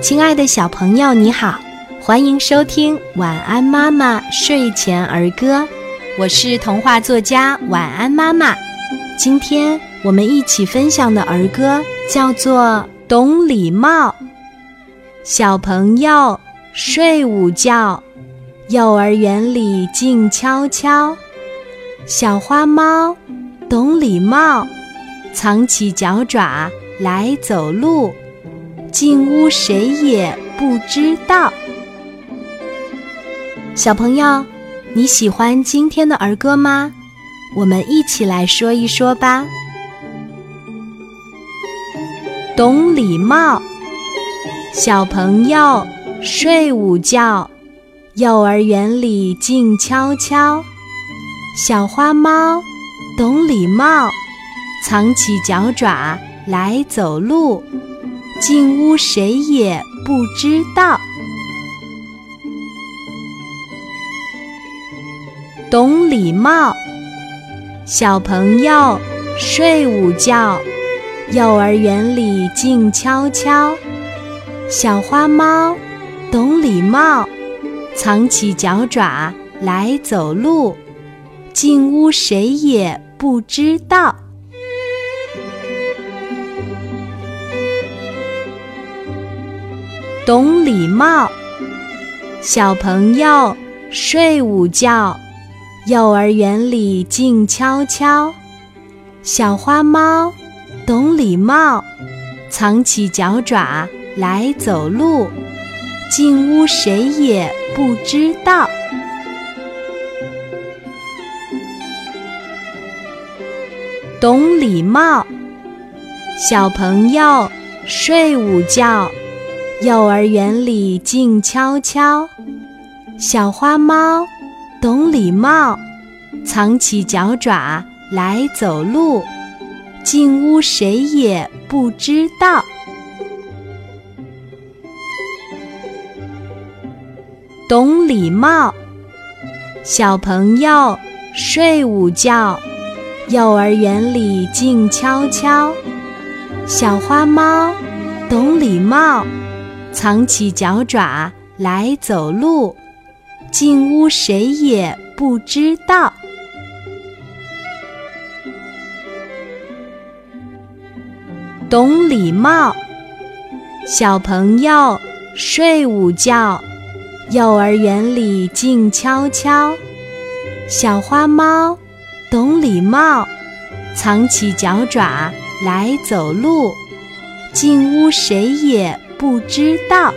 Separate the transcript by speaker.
Speaker 1: 亲爱的小朋友，你好，欢迎收听《晚安妈妈睡前儿歌》，我是童话作家晚安妈妈。今天我们一起分享的儿歌叫做《懂礼貌》。小朋友睡午觉，幼儿园里静悄悄。小花猫懂礼貌，藏起脚爪来走路。进屋谁也不知道。小朋友，你喜欢今天的儿歌吗？我们一起来说一说吧。懂礼貌，小朋友睡午觉，幼儿园里静悄悄。小花猫懂礼貌，藏起脚爪来走路。进屋谁也不知道。懂礼貌，小朋友睡午觉，幼儿园里静悄悄。小花猫懂礼貌，藏起脚爪来走路。进屋谁也不知道。懂礼貌，小朋友睡午觉，幼儿园里静悄悄。小花猫懂礼貌，藏起脚爪来走路。进屋谁也不知道。懂礼貌，小朋友睡午觉。幼儿园里静悄悄，小花猫懂礼貌，藏起脚爪来走路。进屋谁也不知道。懂礼貌，小朋友睡午觉，幼儿园里静悄悄，小花猫懂礼貌。藏起脚爪来走路，进屋谁也不知道。懂礼貌，小朋友睡午觉，幼儿园里静悄悄。小花猫懂礼貌，藏起脚爪来走路，进屋谁也。不知道。